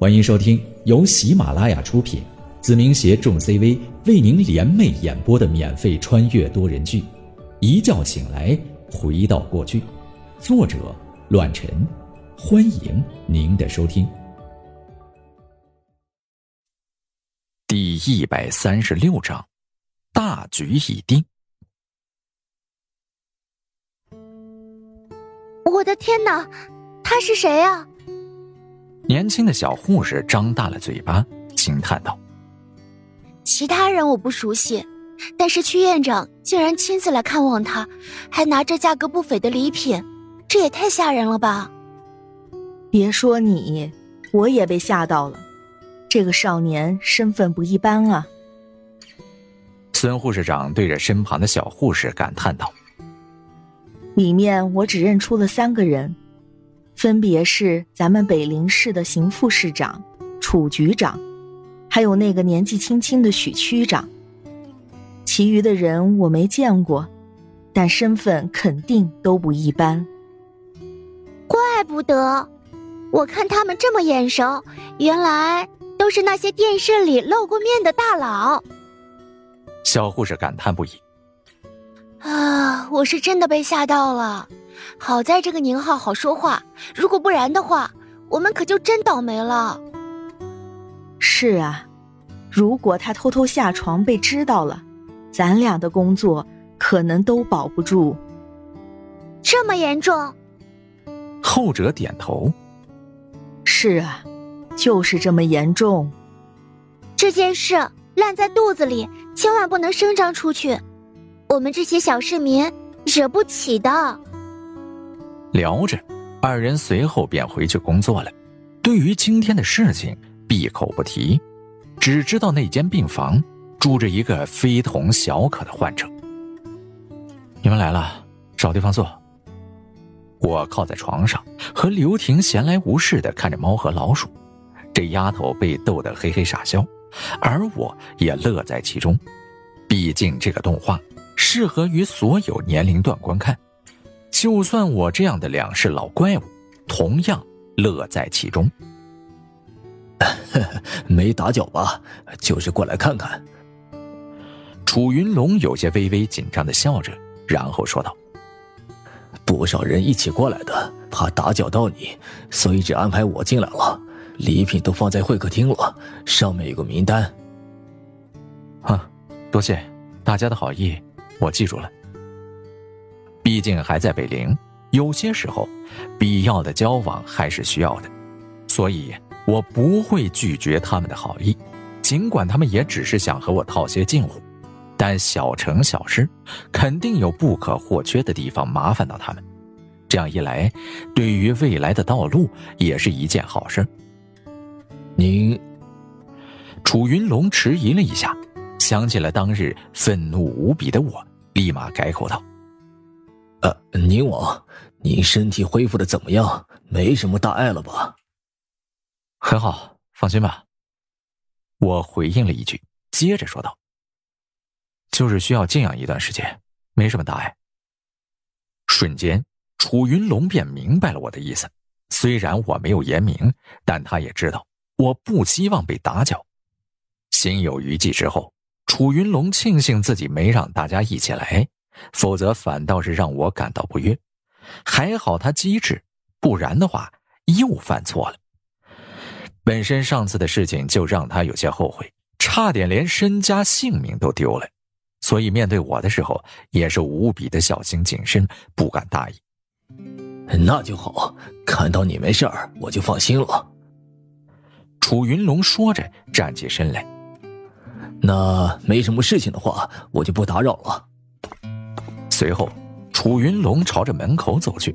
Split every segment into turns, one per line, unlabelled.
欢迎收听由喜马拉雅出品，子明携众 CV 为您联袂演播的免费穿越多人剧《一觉醒来回到过去》，作者：乱臣。欢迎您的收听。
第一百三十六章，大局已定。
我的天哪，他是谁啊？
年轻的小护士张大了嘴巴，惊叹道：“
其他人我不熟悉，但是区院长竟然亲自来看望他，还拿着价格不菲的礼品，这也太吓人了吧！”
别说你，我也被吓到了。这个少年身份不一般啊！
孙护士长对着身旁的小护士感叹道：“
里面我只认出了三个人。”分别是咱们北陵市的邢副市长、楚局长，还有那个年纪轻轻的许区长。其余的人我没见过，但身份肯定都不一般。
怪不得，我看他们这么眼熟，原来都是那些电视里露过面的大佬。
小护士感叹不已：“
啊，我是真的被吓到了。”好在这个宁浩好说话，如果不然的话，我们可就真倒霉了。
是啊，如果他偷偷下床被知道了，咱俩的工作可能都保不住。
这么严重？
后者点头。
是啊，就是这么严重。
这件事烂在肚子里，千万不能声张出去，我们这些小市民惹不起的。
聊着，二人随后便回去工作了。对于今天的事情，闭口不提，只知道那间病房住着一个非同小可的患者。你们来了，找地方坐。我靠在床上，和刘婷闲来无事的看着猫和老鼠。这丫头被逗得嘿嘿傻笑，而我也乐在其中。毕竟这个动画适合于所有年龄段观看。就算我这样的两世老怪物，同样乐在其中。
没打搅吧？就是过来看看。
楚云龙有些微微紧张的笑着，然后说道：“
不少人一起过来的，怕打搅到你，所以只安排我进来了。礼品都放在会客厅了，上面有个名单。”
啊，多谢大家的好意，我记住了。毕竟还在北陵，有些时候，必要的交往还是需要的，所以我不会拒绝他们的好意，尽管他们也只是想和我套些近乎，但小成小事，肯定有不可或缺的地方麻烦到他们，这样一来，对于未来的道路也是一件好事。
您，
楚云龙迟疑了一下，想起了当日愤怒无比的我，立马改口道。
呃，宁王，您身体恢复的怎么样？没什么大碍了吧？
很好，放心吧。我回应了一句，接着说道：“就是需要静养一段时间，没什么大碍。”瞬间，楚云龙便明白了我的意思。虽然我没有言明，但他也知道我不希望被打搅。心有余悸之后，楚云龙庆幸自己没让大家一起来。否则反倒是让我感到不悦。还好他机智，不然的话又犯错了。本身上次的事情就让他有些后悔，差点连身家性命都丢了。所以面对我的时候也是无比的小心谨慎，不敢大意。
那就好，看到你没事儿，我就放心了。
楚云龙说着站起身来。
那没什么事情的话，我就不打扰了。
随后，楚云龙朝着门口走去。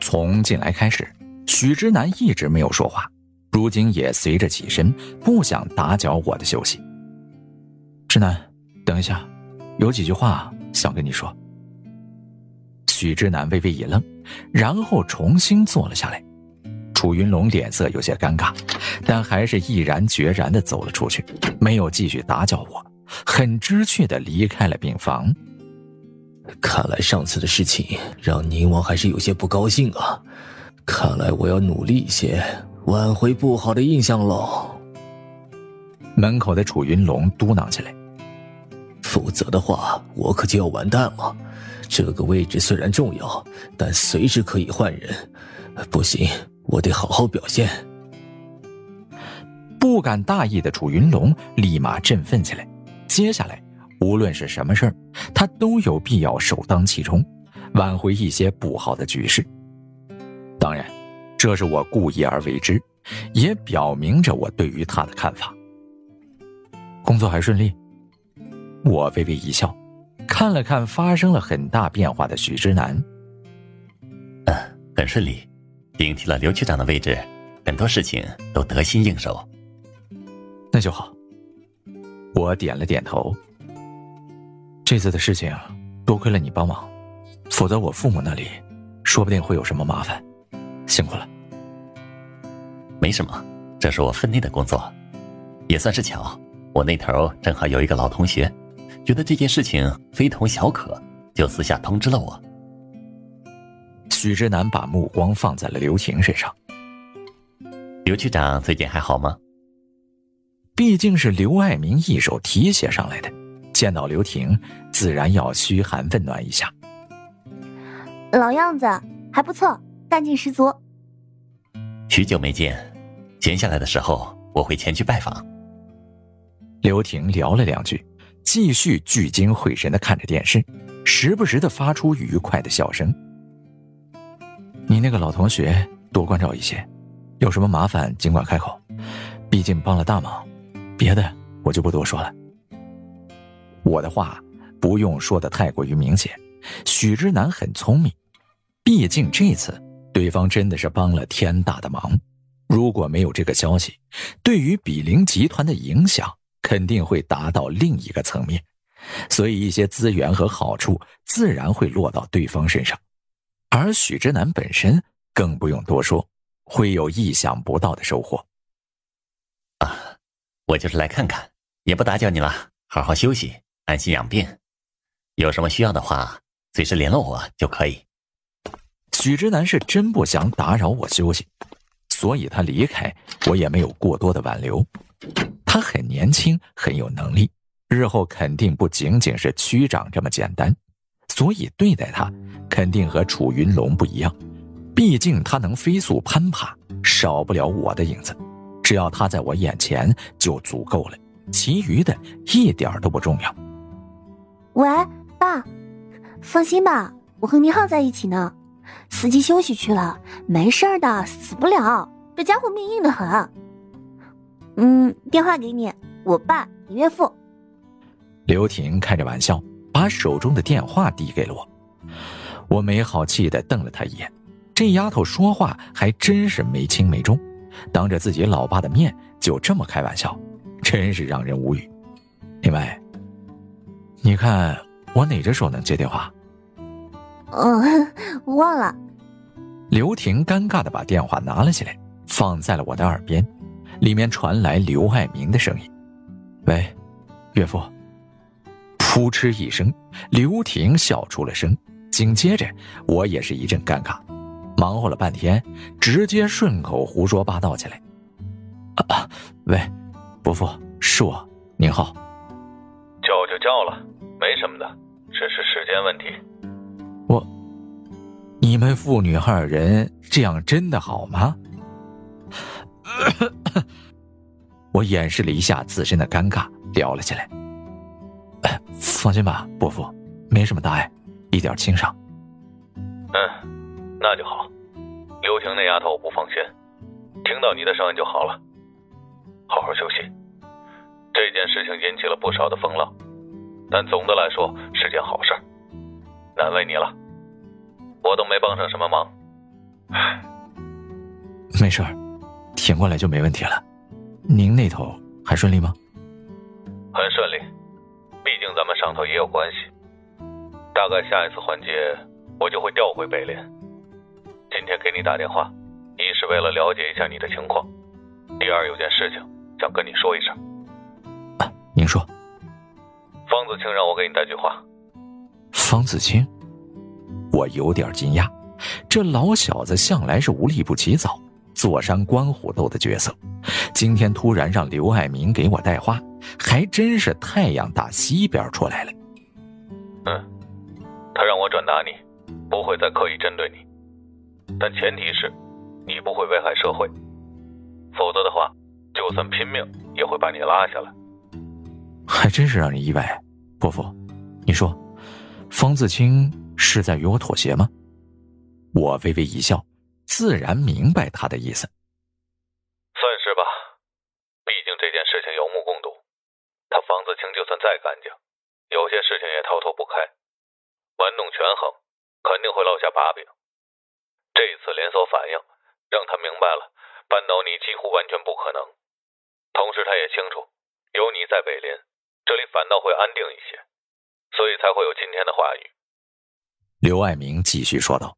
从进来开始，许之南一直没有说话，如今也随着起身，不想打搅我的休息。之南，等一下，有几句话想跟你说。许之南微微一愣，然后重新坐了下来。楚云龙脸色有些尴尬，但还是毅然决然的走了出去，没有继续打搅我，很知趣的离开了病房。
看来上次的事情让宁王还是有些不高兴啊！看来我要努力一些，挽回不好的印象喽。
门口的楚云龙嘟囔起来：“
否则的话，我可就要完蛋了。这个位置虽然重要，但随时可以换人。不行，我得好好表现。”
不敢大意的楚云龙立马振奋起来。接下来，无论是什么事儿，他都有必要首当其冲，挽回一些不好的局势。当然，这是我故意而为之，也表明着我对于他的看法。工作还顺利，我微微一笑，看了看发生了很大变化的许之南。
嗯，很顺利，顶替了刘局长的位置，很多事情都得心应手。
那就好。我点了点头。这次的事情多亏了你帮忙，否则我父母那里说不定会有什么麻烦。辛苦了。
没什么，这是我分内的工作，也算是巧。我那头正好有一个老同学，觉得这件事情非同小可，就私下通知了我。
许之南把目光放在了刘婷身上。
刘区长最近还好吗？
毕竟是刘爱民一手提携上来的，见到刘婷，自然要嘘寒问暖一下。
老样子，还不错，干劲十足。
许久没见，闲下来的时候我会前去拜访。
刘婷聊了两句，继续聚精会神的看着电视，时不时的发出愉快的笑声。你那个老同学多关照一些，有什么麻烦尽管开口，毕竟帮了大忙。别的我就不多说了。我的话不用说的太过于明显，许之南很聪明，毕竟这次对方真的是帮了天大的忙。如果没有这个消息，对于比邻集团的影响。肯定会达到另一个层面，所以一些资源和好处自然会落到对方身上，而许之南本身更不用多说，会有意想不到的收获。
啊，我就是来看看，也不打搅你了，好好休息，安心养病，有什么需要的话，随时联络我就可以。
许之南是真不想打扰我休息，所以他离开，我也没有过多的挽留。他很年轻，很有能力，日后肯定不仅仅是区长这么简单，所以对待他肯定和楚云龙不一样。毕竟他能飞速攀爬，少不了我的影子。只要他在我眼前就足够了，其余的一点都不重要。
喂，爸，放心吧，我和宁浩在一起呢。司机休息去了，没事的，死不了。这家伙命硬的很。嗯，电话给你，我爸，你岳父。
刘婷开着玩笑，把手中的电话递给了我。我没好气的瞪了他一眼，这丫头说话还真是没轻没重，当着自己老爸的面就这么开玩笑，真是让人无语。另外，你看我哪只手能接电话？
嗯，忘了。
刘婷尴尬的把电话拿了起来，放在了我的耳边。里面传来刘爱民的声音：“喂，岳父。”扑哧一声，刘婷笑出了声，紧接着我也是一阵尴尬，忙活了半天，直接顺口胡说八道起来：“啊，喂，伯父，是我，您好。”
叫就叫了，没什么的，只是时间问题。
我，你们父女二人这样真的好吗？我掩饰了一下自身的尴尬，聊了起来。放心吧，伯父，没什么大碍，一点轻伤。
嗯，那就好。刘婷那丫头我不放心，听到你的声音就好了。好好休息。这件事情引起了不少的风浪，但总的来说是件好事。难为你了，我都没帮上什么忙。唉，
没事儿。挺过来就没问题了，您那头还顺利吗？
很顺利，毕竟咱们上头也有关系。大概下一次环节，我就会调回北联。今天给你打电话，一是为了了解一下你的情况，第二有件事情想跟你说一声。
啊，您说。
方子清让我给你带句话。
方子清，我有点惊讶，这老小子向来是无利不起早。坐山观虎斗的角色，今天突然让刘爱民给我带话，还真是太阳打西边出来了。
嗯，他让我转达你，不会再刻意针对你，但前提是，你不会危害社会，否则的话，就算拼命也会把你拉下来。
还真是让人意外，伯父，你说，方自清是在与我妥协吗？我微微一笑，自然明白他的意思。
算是吧，毕竟这件事情有目共睹，他方自清就算再干净，有些事情也逃脱不开，玩弄权衡，肯定会落下把柄。这次连锁反应让他明白了，扳倒你几乎完全不可能。同时，他也清楚，有你在北林。这里反倒会安定一些，所以才会有今天的话语。
刘爱明继续说道：“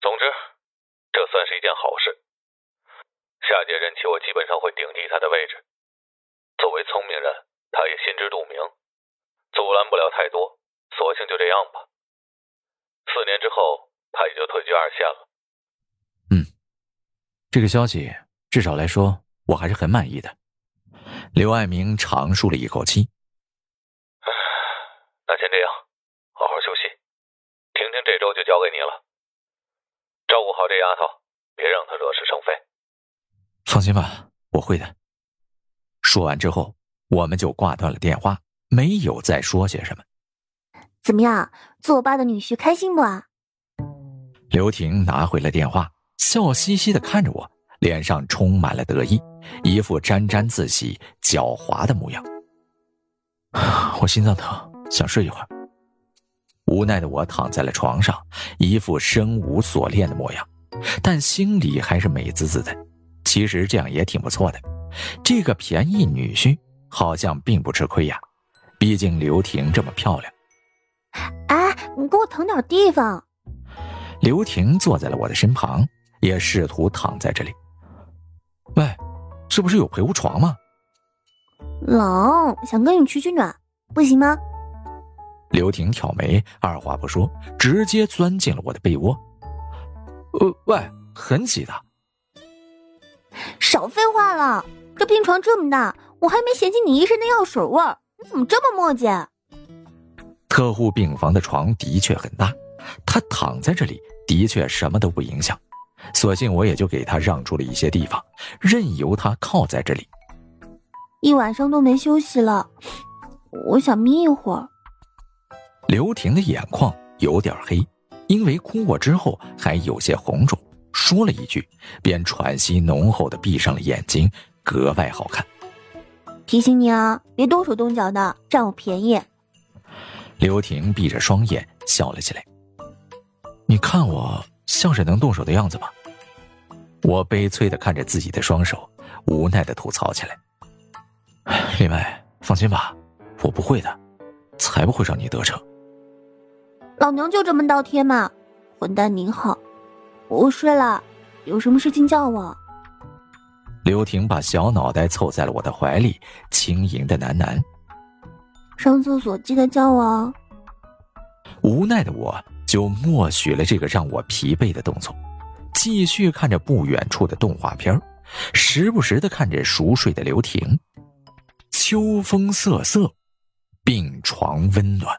总之，这算是一件好事。下届任期我基本上会顶替他的位置。作为聪明人，他也心知肚明，阻拦不了太多，索性就这样吧。四年之后，他也就退居二线了。
嗯，这个消息至少来说，我还是很满意的。”刘爱明长舒了一口气。
那先这样，好好休息。婷婷这周就交给你了，照顾好这丫头，别让她惹是生非。
放心吧，我会的。说完之后，我们就挂断了电话，没有再说些什么。
怎么样，做我爸的女婿开心不啊？
刘婷拿回了电话，笑嘻嘻的看着我，脸上充满了得意。一副沾沾自喜、狡猾的模样。我心脏疼，想睡一会儿。无奈的我躺在了床上，一副生无所恋的模样，但心里还是美滋滋的。其实这样也挺不错的，这个便宜女婿好像并不吃亏呀。毕竟刘婷这么漂亮。
哎，你给我腾点地方。
刘婷坐在了我的身旁，也试图躺在这里。喂。这不是有陪护床吗？
冷，想跟你取取暖，不行吗？
刘婷挑眉，二话不说，直接钻进了我的被窝。呃，喂，很挤的。
少废话了，这病床这么大，我还没嫌弃你一身的药水味儿，你怎么这么磨叽？
特护病房的床的确很大，他躺在这里的确什么都不影响。索性我也就给他让出了一些地方，任由他靠在这里。
一晚上都没休息了，我想眯一会儿。
刘婷的眼眶有点黑，因为哭过之后还有些红肿，说了一句，便喘息浓厚的闭上了眼睛，格外好看。
提醒你啊，别动手动脚的，占我便宜。
刘婷闭着双眼笑了起来。你看我。像是能动手的样子吧？我悲催的看着自己的双手，无奈的吐槽起来。李梅，放心吧，我不会的，才不会让你得逞。
老娘就这么倒贴嘛！混蛋您好，我睡了，有什么事情叫我。
刘婷把小脑袋凑在了我的怀里，轻盈的喃喃：“
上厕所记得叫我哦。”
无奈的我。就默许了这个让我疲惫的动作，继续看着不远处的动画片时不时的看着熟睡的刘婷。秋风瑟瑟，病床温暖。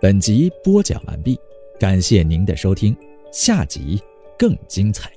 本集播讲完毕，感谢您的收听，下集更精彩。